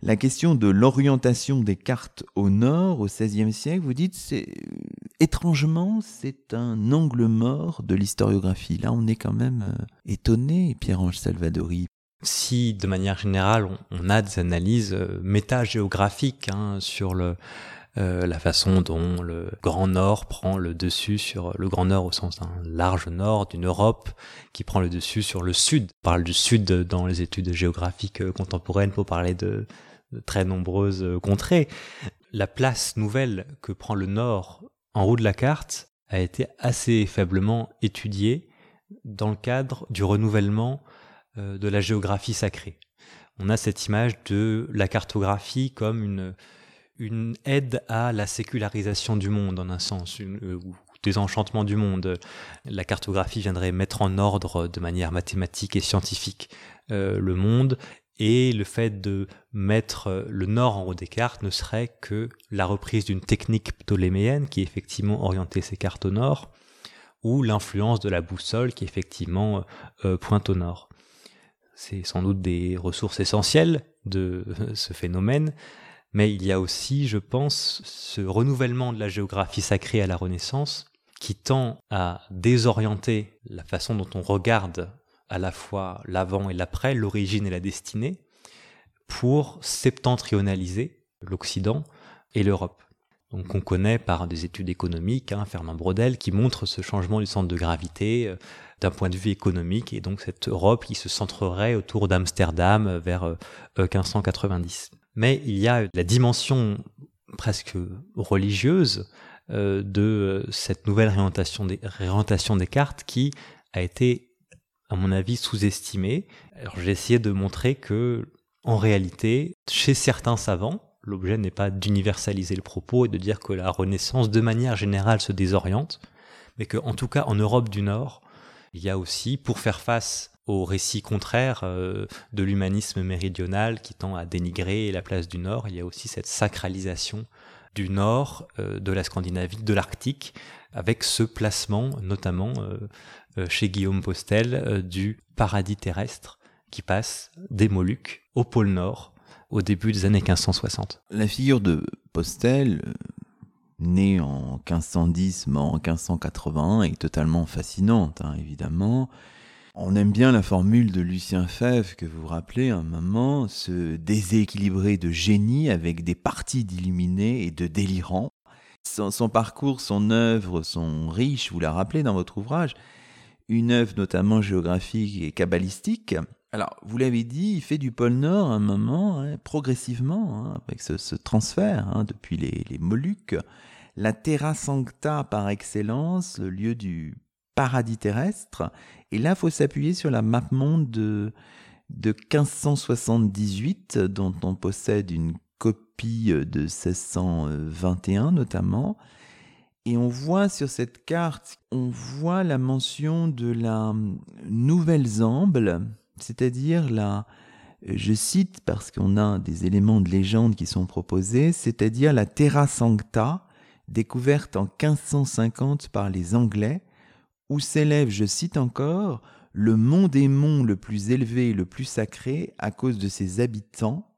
la question de l'orientation des cartes au nord au XVIe siècle, vous dites, c'est étrangement, c'est un angle mort de l'historiographie. Là, on est quand même euh, étonné, Pierre-Ange Salvadori. Si, de manière générale, on, a des analyses euh, métagéographiques hein, sur le, euh, la façon dont le Grand Nord prend le dessus sur le Grand Nord au sens d'un large Nord d'une Europe qui prend le dessus sur le Sud. On parle du Sud dans les études géographiques euh, contemporaines pour parler de, très nombreuses euh, contrées. La place nouvelle que prend le Nord en haut de la carte a été assez faiblement étudiée dans le cadre du renouvellement de la géographie sacrée. On a cette image de la cartographie comme une une aide à la sécularisation du monde en un sens, euh, ou désenchantement du monde. La cartographie viendrait mettre en ordre de manière mathématique et scientifique euh, le monde et le fait de mettre le nord en haut des cartes ne serait que la reprise d'une technique ptoléméenne qui effectivement orientait ces cartes au nord, ou l'influence de la boussole qui effectivement euh, pointe au nord. C'est sans doute des ressources essentielles de ce phénomène, mais il y a aussi, je pense, ce renouvellement de la géographie sacrée à la Renaissance qui tend à désorienter la façon dont on regarde à la fois l'avant et l'après, l'origine et la destinée, pour septentrionaliser l'Occident et l'Europe. Donc on connaît par des études économiques, hein, Fernand Brodel, qui montre ce changement du centre de gravité euh, d'un point de vue économique, et donc cette Europe qui se centrerait autour d'Amsterdam euh, vers 1590. Euh, Mais il y a la dimension presque religieuse de cette nouvelle réorientation des, cartes qui a été, à mon avis, sous-estimée. Alors j'ai essayé de montrer que, en réalité, chez certains savants, L'objet n'est pas d'universaliser le propos et de dire que la Renaissance, de manière générale, se désoriente, mais qu'en tout cas, en Europe du Nord, il y a aussi, pour faire face au récit contraire euh, de l'humanisme méridional qui tend à dénigrer la place du Nord, il y a aussi cette sacralisation du Nord, euh, de la Scandinavie, de l'Arctique, avec ce placement, notamment euh, chez Guillaume Postel, du paradis terrestre qui passe des Moluques au pôle Nord, au début des années 1560. La figure de Postel, née en 1510, mort en 1581, est totalement fascinante, hein, évidemment. On aime bien la formule de Lucien Fèvre que vous vous rappelez un moment, ce déséquilibré de génie avec des parties d'illuminés et de délirants. Son, parcours, son œuvre sont riches, vous la rappelez dans votre ouvrage, une œuvre notamment géographique et kabbalistique, alors, vous l'avez dit, il fait du pôle Nord un moment, hein, progressivement, hein, avec ce, transfert hein, depuis les, Moluques. La Terra Sancta par excellence, le lieu du paradis terrestre. Et là, il faut s'appuyer sur la map monde de, de 1578, dont on possède une copie de 1621 notamment. Et on voit sur cette carte, on voit la mention de la Nouvelle Zamble, c'est-à-dire la, je cite parce qu'on a des éléments de légende qui sont proposés, c'est-à-dire la Terra Sancta, découverte en 1550 par les Anglais, où s'élève, je cite encore, le mont des monts le plus élevé et le plus sacré à cause de ses habitants,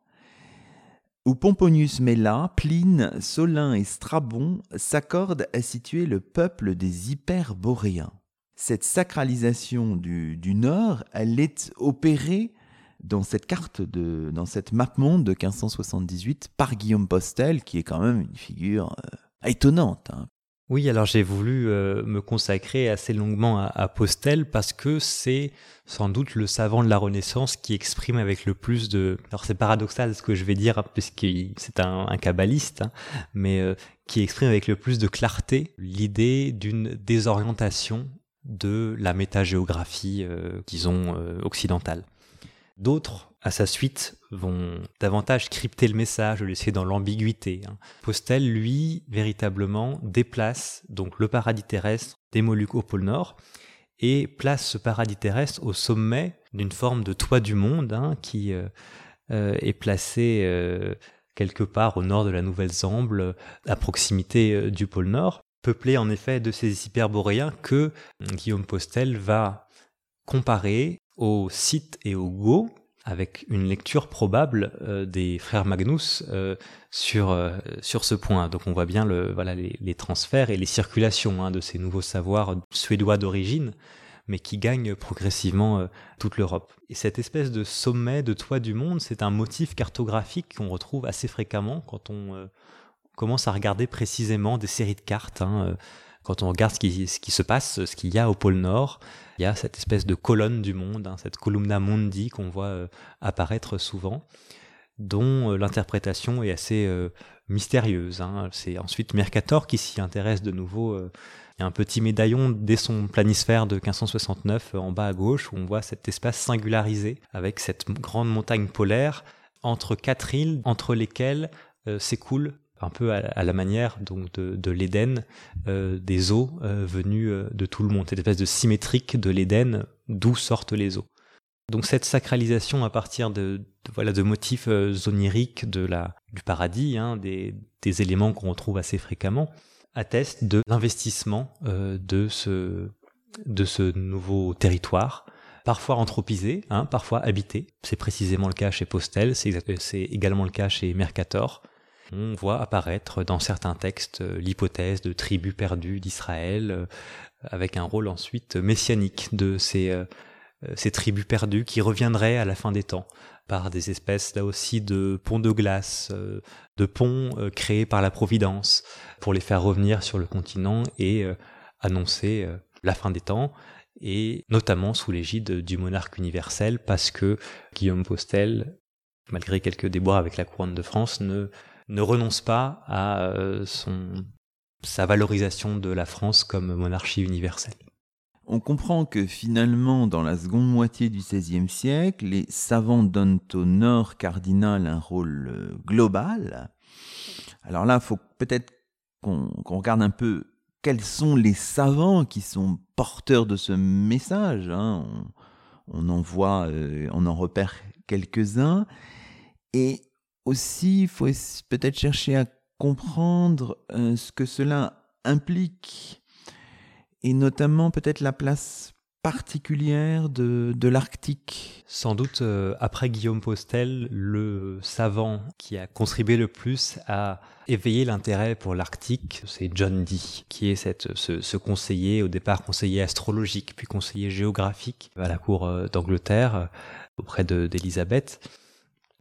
où Pomponius Mela, Pline, Solin et Strabon s'accordent à situer le peuple des Hyperboréens cette sacralisation du, Nord, elle est opérée dans cette carte, de, dans cette map monde de 1578 par Guillaume Postel, qui est quand même une figure euh, étonnante. Hein. Oui, alors j'ai voulu euh, me consacrer assez longuement à, Postel parce que c'est sans doute le savant de la Renaissance qui exprime avec le plus de... Alors c'est paradoxal ce que je vais dire puisque c'est un, un kabbaliste, hein, mais euh, qui exprime avec le plus de clarté l'idée d'une désorientation de la métagéographie, euh, disons, euh, occidentale. D'autres, à sa suite, vont davantage crypter le message, le laisser dans l'ambiguïté. Hein. Postel, lui, véritablement déplace donc le paradis terrestre des Moluques au pôle Nord et place ce paradis terrestre au sommet d'une forme de toit du monde hein, qui euh, est placé quelque part au nord de la Nouvelle-Zamble, à proximité du pôle Nord peuplé en effet de ces hyperboréens que Guillaume Postel va comparer au Sith et au Go avec une lecture probable euh, des frères Magnus euh, sur euh, sur ce point. Donc on voit bien le voilà les, transferts et les circulations hein, de ces nouveaux savoirs suédois d'origine, mais qui gagnent progressivement toute l'Europe. Et cette espèce de sommet de toit du monde, c'est un motif cartographique qu'on retrouve assez fréquemment quand on commence à regarder précisément des séries de cartes. Hein, quand on regarde ce qui, ce qui, se passe, ce qu'il y a au pôle Nord, il y a cette espèce de colonne du monde, hein, cette columna mundi qu'on voit euh, apparaître souvent, dont euh, l'interprétation est assez mystérieuse. Hein. C'est ensuite Mercator qui s'y intéresse de nouveau. il y a un petit médaillon dès son planisphère de 1569 en bas à gauche où on voit cet espace singularisé avec cette grande montagne polaire entre quatre îles entre lesquelles s'écoule un peu à, la manière donc de, de l'Éden, euh, des eaux euh, venues euh, de tout le monde, cette espèce de symétrique de l'Éden d'où sortent les eaux. Donc cette sacralisation à partir de, voilà de motifs oniriques de la du paradis, hein, des, des, éléments qu'on retrouve assez fréquemment, atteste de l'investissement de ce de ce nouveau territoire, parfois anthropisé, hein, parfois habité. C'est précisément le cas chez Postel, c'est également le cas chez Mercator on voit apparaître dans certains textes euh, l'hypothèse de tribus perdues d'Israël, euh, avec un rôle ensuite messianique de ces, euh, ces tribus perdues qui reviendraient à la fin des temps par des espèces là aussi de ponts de glace, de ponts créés par la Providence pour les faire revenir sur le continent et annoncer la fin des temps et notamment sous l'égide du monarque universel parce que Guillaume Postel, malgré quelques déboires avec la couronne de France, ne, ne renonce pas à euh, son, sa valorisation de la France comme monarchie universelle. On comprend que finalement, dans la seconde moitié du XVIe siècle, les savants donnent au nord cardinal un rôle euh, global. Alors là, il faut peut-être qu'on regarde un peu quels sont les savants qui sont porteurs de ce message. Hein. on, en voit, euh, on en repère quelques-uns. Et aussi, il faut peut-être chercher à comprendre euh, ce que cela implique, et notamment peut-être la place particulière de, l'Arctique. Sans doute, euh, après Guillaume Postel, le savant qui a contribué le plus à éveiller l'intérêt pour l'Arctique, c'est John Dee, qui est ce, ce, conseiller, au départ conseiller astrologique, puis conseiller géographique à la cour euh, d'Angleterre, auprès d'Élisabeth,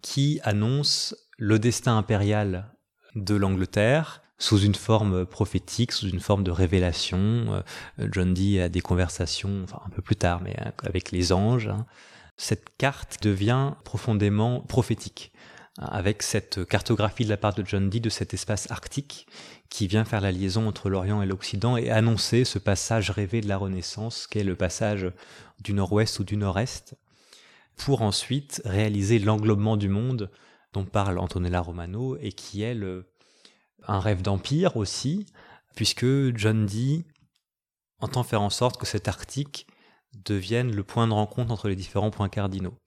qui annonce le destin impérial de l'Angleterre sous une forme prophétique, sous une forme de révélation. Euh, John Dee a des conversations, enfin un peu plus tard, mais euh, avec les anges. Hein. Cette carte devient profondément prophétique, hein, avec cette cartographie de la part de John Dee de cet espace arctique qui vient faire la liaison entre l'Orient et l'Occident et annoncer ce passage rêvé de la Renaissance, qu'est le passage du Nord-Ouest ou du Nord-Est, pour ensuite réaliser l'englobement du monde dont parle Antonella Romano et qui est un rêve d'empire aussi, puisque John Dee entend faire en sorte que cet Arctique devienne le point de rencontre entre les différents points cardinaux,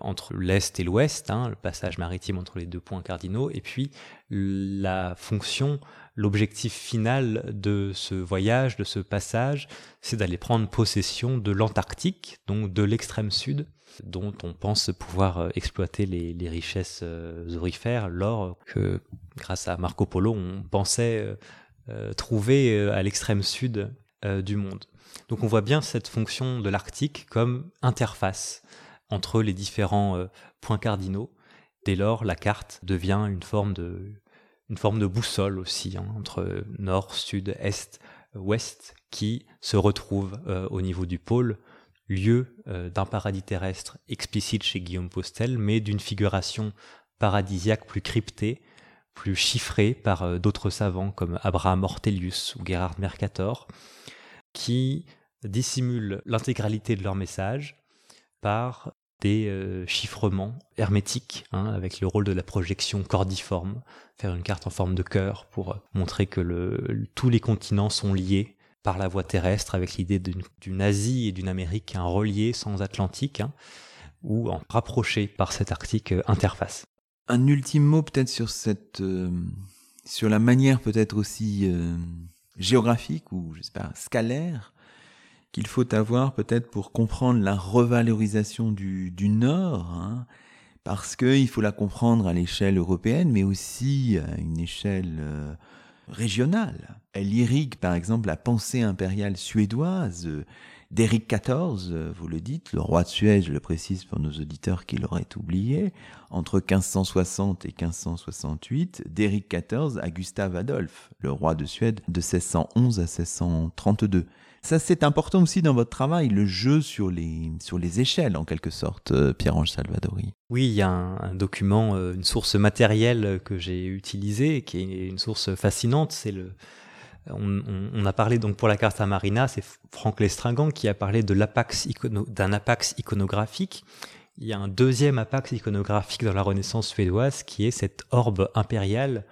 entre l'Est et l'Ouest, hein, le passage maritime entre les deux points cardinaux, et puis la fonction, l'objectif final de ce voyage, de ce passage, c'est d'aller prendre possession de l'Antarctique, donc de l'extrême sud, dont on pense pouvoir euh, exploiter les, richesses euh, aurifères, l'or que, grâce à Marco Polo, on pensait euh, trouver à l'extrême sud du monde. Donc on voit bien cette fonction de l'Arctique comme interface entre les différents points cardinaux. Dès lors, la carte devient une forme de, une forme de boussole aussi, hein, entre nord, sud, est, ouest, qui se retrouve au niveau du pôle lieu euh, d'un paradis terrestre explicite chez Guillaume Postel, mais d'une figuration paradisiaque plus cryptée, plus chiffrée par euh, d'autres savants comme Abraham Ortelius ou Gerhard Mercator, qui dissimulent l'intégralité de leur message par des euh, chiffrements hermétiques, hein, avec le rôle de la projection cordiforme, faire une carte en forme de cœur pour montrer que tous les continents sont liés par la voie terrestre avec l'idée d'une Asie et d'une Amérique un relié sans Atlantique hein, ou en rapproché par cette Arctique euh, interface. Un ultime mot peut-être sur cette euh, sur la manière peut-être aussi euh, géographique ou j'espère scalaire qu'il faut avoir peut-être pour comprendre la revalorisation du, du Nord, hein, parce qu'il faut la comprendre à l'échelle européenne, mais aussi à une échelle régionale. Elle irrigue par exemple la pensée impériale suédoise d'Éric XIV, vous le dites, le roi de Suède, je le précise pour nos auditeurs qui l'auraient oublié, entre 1560 et 1568, d'Éric XIV à Gustave Adolphe, le roi de Suède de 1611 à 1632. Ça, c'est important aussi dans votre travail, le jeu sur les, sur les échelles, en quelque sorte, euh, Pierre-Ange Salvadori. Oui, il y a un, document, euh, une source matérielle que j'ai utilisée, qui est une source fascinante. C'est le, on, a parlé donc pour la carte à Marina, c'est Franck Lestringant qui a parlé de l'apax d'un apax iconographique. Il y a un deuxième apax iconographique dans la Renaissance suédoise qui est cette orbe impériale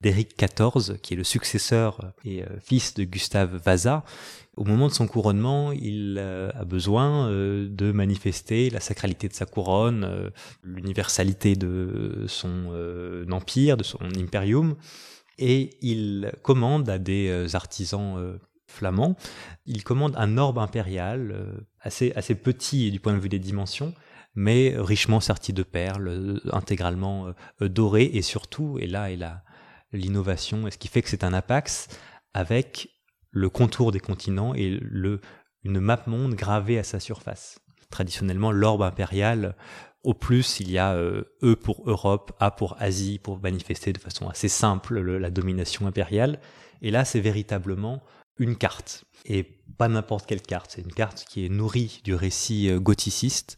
d'Éric XIV, qui est le successeur et euh, fils de Gustave Vasa, au moment de son couronnement, il euh, a besoin euh, de manifester la sacralité de sa couronne, l'universalité de son empire, de son imperium, et il commande à des artisans flamands, il commande un orbe impérial assez, assez petit du point de vue des dimensions, mais richement serti de perles, intégralement doré, et surtout, et là est l'innovation, et ce qui fait que c'est un apax avec le contour des continents et le, une map monde gravée à sa surface. traditionnellement l'orbe impérial. Au plus, il y a E pour Europe, A pour Asie, pour manifester de façon assez simple la domination impériale. Et là, c'est véritablement une carte. Et pas n'importe quelle carte. C'est une carte qui est nourrie du récit gothiciste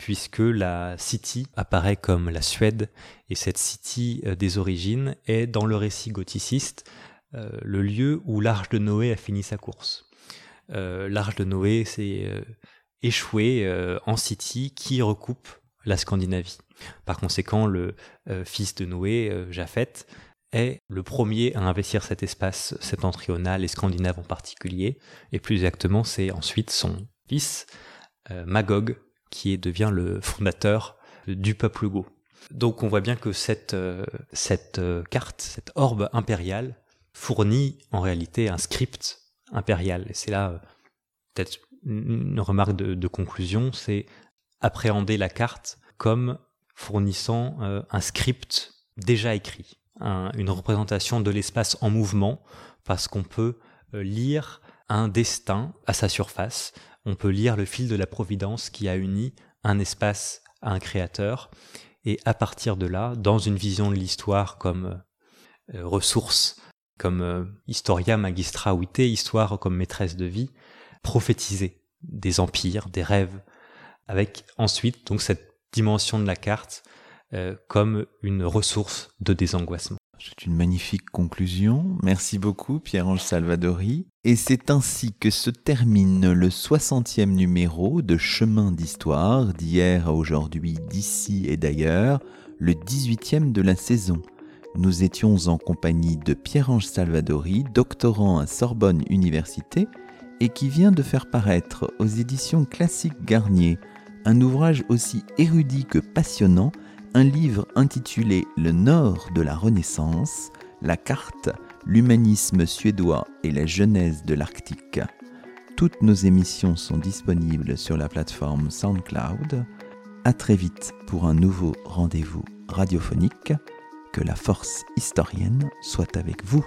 puisque la City apparaît comme la Suède, et cette City euh, des origines est dans le récit gothiciste euh, le lieu où l'arche de Noé a fini sa course. Euh, l'arche de Noé s'est échouée en City qui recoupe la Scandinavie. Par conséquent, le fils de Noé, Japheth, est le premier à investir cet espace septentrional et scandinave en particulier, et plus exactement, c'est ensuite son fils, Magog, qui devient le fondateur du peuple Go. Donc on voit bien que cette, euh, euh, carte, cette orbe impériale, fournit en réalité un script impérial. Et c'est là euh, peut-être une remarque de, conclusion, c'est appréhender la carte comme fournissant un script déjà écrit, une représentation de l'espace en mouvement, parce qu'on peut lire un destin à sa surface, on peut lire le fil de la providence qui a uni un espace à un créateur, et à partir de là, dans une vision de l'histoire comme euh, ressource, comme euh, historia magistra vitae, histoire comme maîtresse de vie, prophétiser des empires, des rêves, avec ensuite donc cette dimension de la carte euh, comme une ressource de désangoissement. C'est une magnifique conclusion. Merci beaucoup Pierre-Ange Salvadori. Et c'est ainsi que se termine le 60e numéro de Chemin d'Histoire, d'hier à aujourd'hui, d'ici et d'ailleurs, le 18e de la saison. Nous étions en compagnie de Pierre-Ange Salvadori, doctorant à Sorbonne Université, et qui vient de faire paraître aux éditions Classiques Garnier un ouvrage aussi érudit que passionnant un livre intitulé Le Nord de la Renaissance, la carte, l'humanisme suédois et la genèse de l'Arctique. Toutes nos émissions sont disponibles sur la plateforme SoundCloud. À très vite pour un nouveau rendez-vous radiophonique. Que la force historienne soit avec vous.